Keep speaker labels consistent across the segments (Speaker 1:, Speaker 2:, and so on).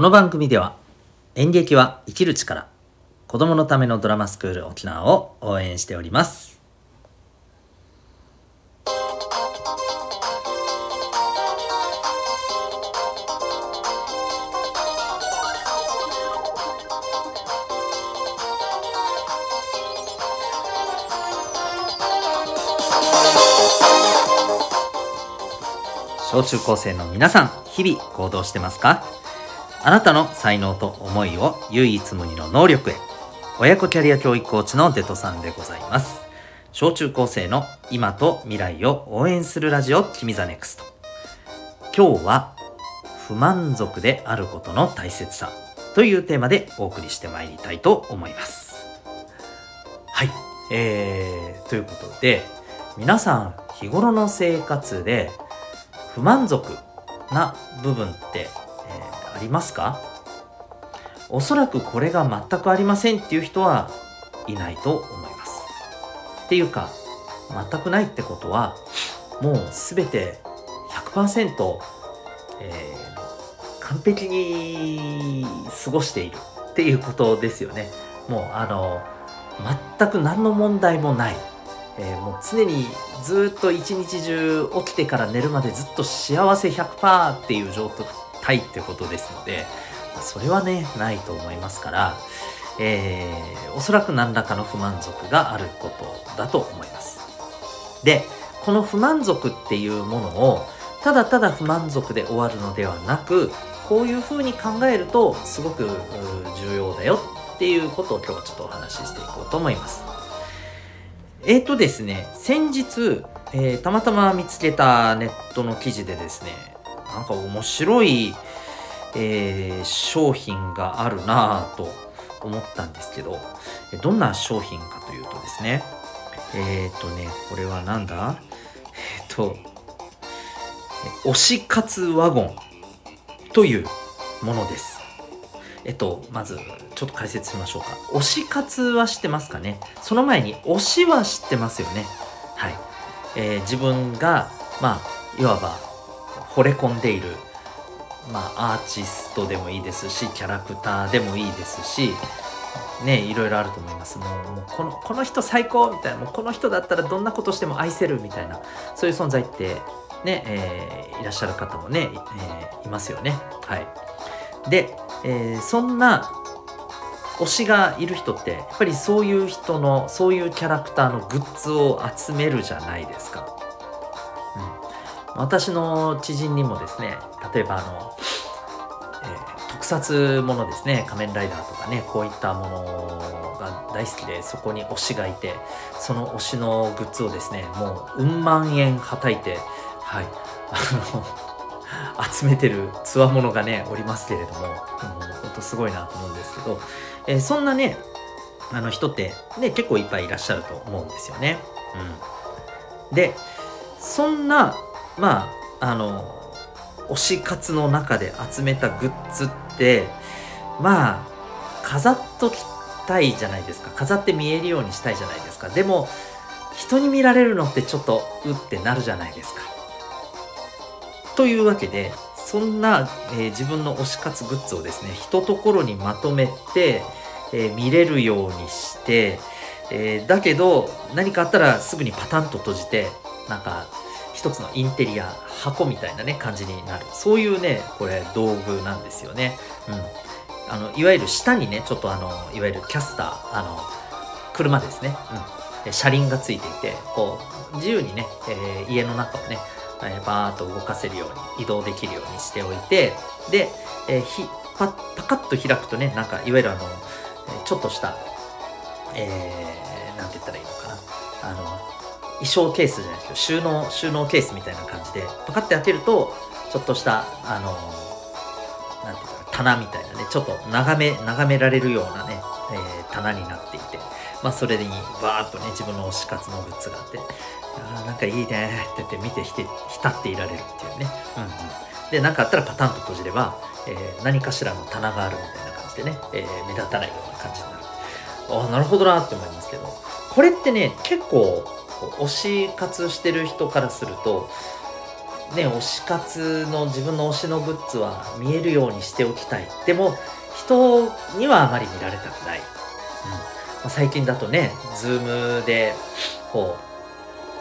Speaker 1: この番組では演劇は生きる力子供のためのドラマスクール沖縄を応援しております。小中高生の皆さん日々行動してますか？あなたの才能と思いを唯一無二の能力へ。親子キャリア教育コーチのデトさんでございます。小中高生の今と未来を応援するラジオ君 the NEXT。今日は不満足であることの大切さ。というテーマでお送りしてまいりたいと思います。はい。えー、ということで皆さん日頃の生活で不満足な部分ってりますか？おそらくこれが全くありませんっていう人はいないと思います。っていうか全くないってことはもう全て100%、えー、完璧に過ごしているっていうことですよね。もうあの全く何の問題もない、えー、もう常にずっと一日中起きてから寝るまでずっと幸せ100%っていう状態ってことですので、まそれはね、ないと思いますから、えー、おそらく何らかの不満足があることだと思います。で、この不満足っていうものを、ただただ不満足で終わるのではなく、こういうふうに考えると、すごく重要だよっていうことを今日はちょっとお話ししていこうと思います。えっ、ー、とですね、先日、えー、たまたま見つけたネットの記事でですね、なんか面白い、えー、商品があるなぁと思ったんですけど、どんな商品かというとですね、えっ、ー、とね、これはなんだ？えっ、ー、と、推し活ワゴンというものです。えっと、まず、ちょっと解説しましょうか。推し活は知ってますかね？その前に、推しは知ってますよね。はい。えー、自分が、まあ、いわば、惚れ込んでいる、まあ、アーティストでもいいですしキャラクターでもいいですしねいろいろあると思います。もうもうこのこの人最高みたいなもうこの人だったらどんなことしても愛せるみたいなそういう存在ってね、えー、いらっしゃる方もね、えー、いますよね。はい。で、えー、そんな推しがいる人ってやっぱりそういう人のそういうキャラクターのグッズを集めるじゃないですか。私の知人にもですね例えばあの、えー、特撮ものですね仮面ライダーとかねこういったものが大好きでそこに推しがいてその推しのグッズをですねもううん万円はたいてはいあの 集めてるつわものがねおりますけれども、もうほんとすごいなと思うんですけど、えー、そんなねあの人ってね結構いっぱいいらっしゃると思うんですよね。うん、でそんなまああの推し活の中で集めたグッズってまあ飾っときたいじゃないですか。飾って見えるようにしたいじゃないですか。でも人に見られるのってちょっとうってなるじゃないですか。というわけでそんな、えー、自分の推し活グッズをですね一ところにまとめて、えー、見れるようにして、えー、だけど何かあったらすぐにパタンと閉じてなんか一つのインテリア箱みたいなね感じになる。そういうねこれ道具なんですよね、うん、あのいわゆる下にねちょっとあのいわゆるキャスターあの車ですね、うん、車輪がついていてこう自由にね、えー、家の中をね、えー、バーッと動かせるように移動できるようにしておいてで、えー、ひパパカッと開くとねなんかいわゆるあのちょっとしたえー、なんて言ったらいいのかな。あの衣装ケースじゃないですけど収納収納ケースみたいな感じでパカッて開けるとちょっとしたあのなんていうか棚みたいなねちょっと眺め眺められるようなね、えー、棚になっていてまあそれにバーッとね自分の推し活のグッズがあってあなんかいいねって言って見て浸っていられるっていうね、うんうん、で何かあったらパタンと閉じれば、えー、何かしらの棚があるみたいな感じでね、えー、目立たないような感じになる。ああなるほどなって思いますけどこれってね結構推し活してる人からするとね推し活の自分の推しのグッズは見えるようにしておきたいでも人にはあまり見られたくない、うんまあ、最近だとね Zoom でこう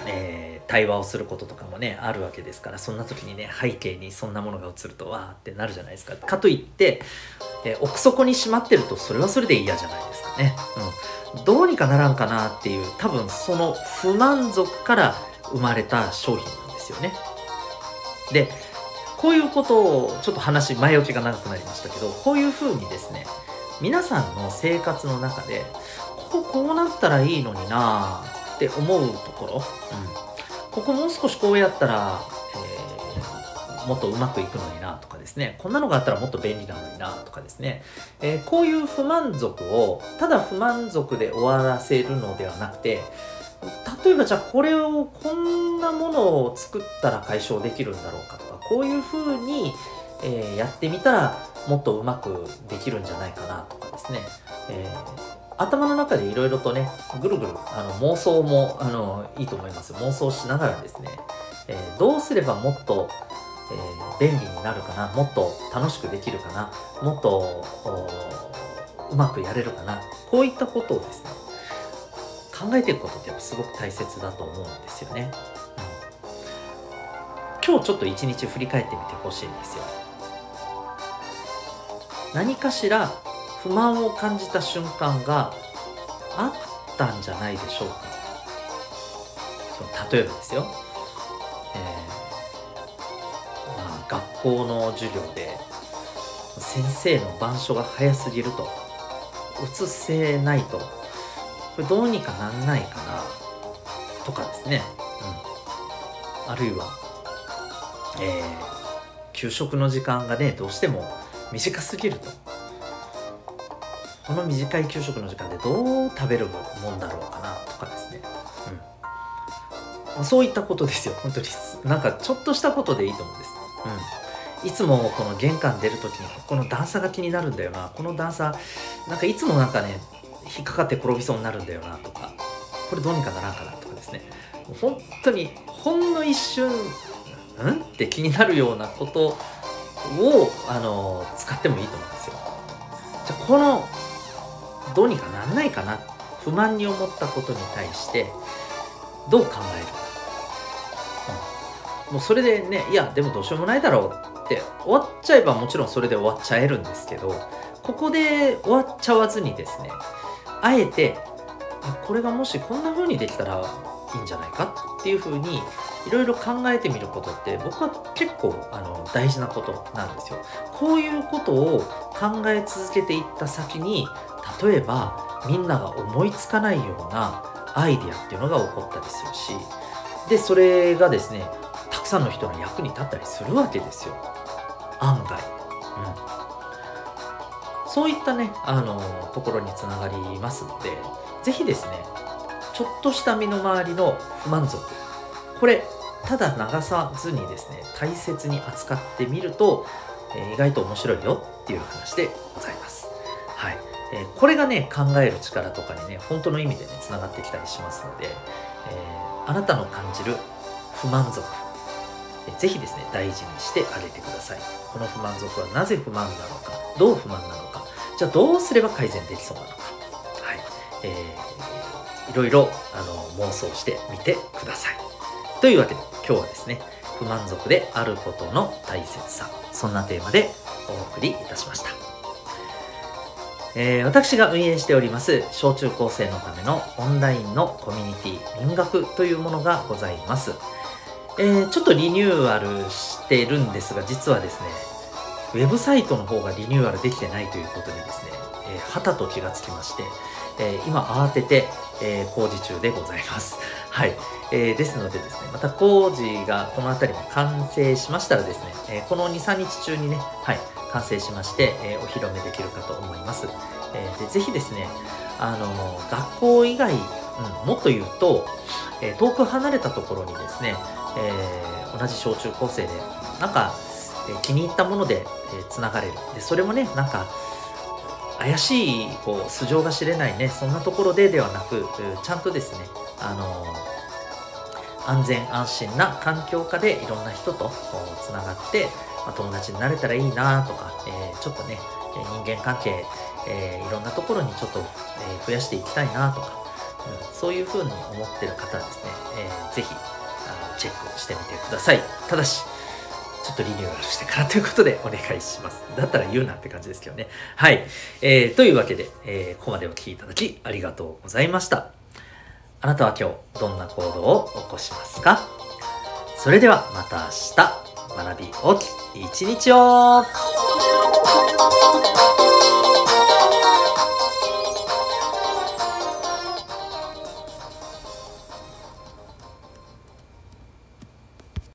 Speaker 1: えー、対話をすることとかもねあるわけですからそんな時にね背景にそんなものが映るとわーってなるじゃないですか。かといって、えー、奥底にしまってるとそれはそれで嫌じゃないですかね。うん、どうにかならんかなっていう多分その不満足から生まれた商品なんですよね。でこういうことをちょっと話前置きが長くなりましたけどこういうふうにですね皆さんの生活の中でこここうなったらいいのになって思うところ、うん、ここもう少しこうやったら、もっとうまくいくのになとかですね。こんなのがあったらもっと便利なのになとかですね、えー、こういう不満足をただ不満足で終わらせるのではなくて例えばじゃあこれをこんなものを作ったら解消できるんだろうかとかこういうふうに、えー、やってみたらもっとうまくできるんじゃないかなとかですね、えー、頭の中でいろいろとねぐるぐるあの妄想もあのいいと思います。妄想しながらですね、えー、どうすればもっと、え便利になるかなもっと楽しくできるかなもっとうまくやれるかなこういったことをですね考えていくことってやっぱすごく大切だと思うんですよね。うん、今日ちょっと一日振り返ってみてほしいんですよ。何かしら不満を感じた瞬間があったんじゃないでしょうか。例えばですよ、校の授業で先生の板書が早すぎると。写せないと。これどうにかなんないかな。とかですね、うん、あるいは、えー、給食の時間がねどうしても短すぎると。この短い給食の時間でどう食べるもんだろうかな。とかですね、うん、そういったことですよ。本当に。なんかちょっとしたことでいいと思うんです、うん、いつもこの玄関出る時にここの段差が気になるんだよな。この段差なんかいつもなんかね引っかかって転びそうになるんだよなとか。これどうにかならんかなとかですね。本当にほんの一瞬うん？って気になるようなことをあの使ってもいいと思うんですよ。じゃこのどうにかなんないかな不満に思ったことに対してどう考えるか、うん、もうそれでねいやでもどうしようもないだろう。って終わっちゃえばもちろんそれで終わっちゃえるんですけどここで終わっちゃわずにですねあえてこれがもしこんな風にできたらいいんじゃないかっていう風にいろいろ考えてみることって僕は結構あの大事なことなんですよ。こういうことを考え続けていった先に例えばみんなが思いつかないようなアイデアっていうのが起こったりするしでそれがですねたくさんの人の役に立ったりするわけですよ案外。うんそういったね、あのところにつながりますので、ぜひですね、ちょっとした身の回りの不満足、これ、ただ流さずにですね、大切に扱ってみると、えー、意外と面白いよっていう話でございます。はい。えー、これがね、考える力とかにね、本当の意味でね、つながってきたりしますので、えー、あなたの感じる不満足、ぜひですね、大事にしてあげてください。この不満足はなぜ不満なのか、どう不満なのか、じゃあどうすれば改善できそうなのか、はい、えー、いろいろあの妄想してみてください。というわけで、今日はですね、不満足であることの大切さ、そんなテーマでお送りいたしました。えー、私が運営しております小中高生のためのオンラインのコミュニティ民学というものがございます。えー、ちょっとリニューアルしてるんですが、実はですね、ウェブサイトの方がリニューアルできてないということにですね、えー、はたと気がつきまして、えー、今慌てて、えー、工事中でございます。はい。えー、ですのでですね、また工事がこの辺りも完成しましたらですね、えー、この2、3日中にね、はい、完成しまして、えー、お披露目できるかと思います。えー、でぜひですね、あの学校以外、うん、もっと言うと、えー、遠く離れたところにですね、えー、同じ小中高生でなんか、えー、気に入ったものでつな、がれる。でそれもねなんか怪しいこう素性が知れないねそんなところでではなくちゃんとですねあの安全安心な環境下でいろんな人とつながって、まあ、友達になれたらいいなとか、えー、ちょっとね人間関係、えー、いろんなところにちょっと、え、増やしていきたいなとか、うん、そういうふうに思ってる方はですね、えー、ぜひチェックしてみてくださいただしちょっとリニューアルしてからということでお願いします。だったら言うなって感じですけどね。はい。えー、というわけで、えー、ここまでお聴きいただきありがとうございました。あなたは今日どんな行動を起こしますか？それではまた明日学び大きい一日を